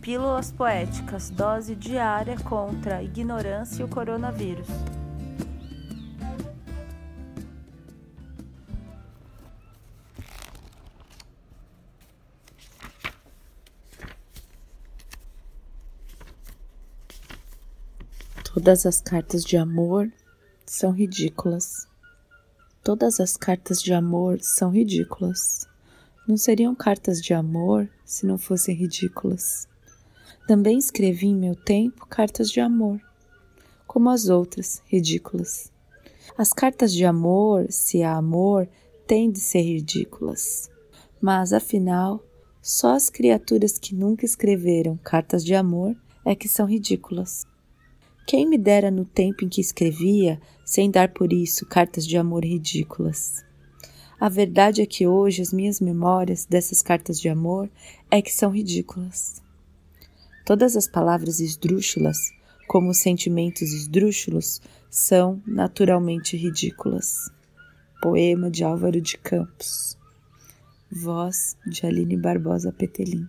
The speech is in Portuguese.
Pílulas Poéticas Dose diária contra a ignorância e o coronavírus. Todas as cartas de amor são ridículas. Todas as cartas de amor são ridículas. Não seriam cartas de amor se não fossem ridículas. Também escrevi em meu tempo cartas de amor, como as outras, ridículas. As cartas de amor, se há amor, têm de ser ridículas. Mas, afinal, só as criaturas que nunca escreveram cartas de amor é que são ridículas. Quem me dera no tempo em que escrevia, sem dar por isso cartas de amor ridículas. A verdade é que hoje as minhas memórias dessas cartas de amor é que são ridículas. Todas as palavras esdrúxulas, como os sentimentos esdrúxulos, são naturalmente ridículas. Poema de Álvaro de Campos. Voz de Aline Barbosa Petelin.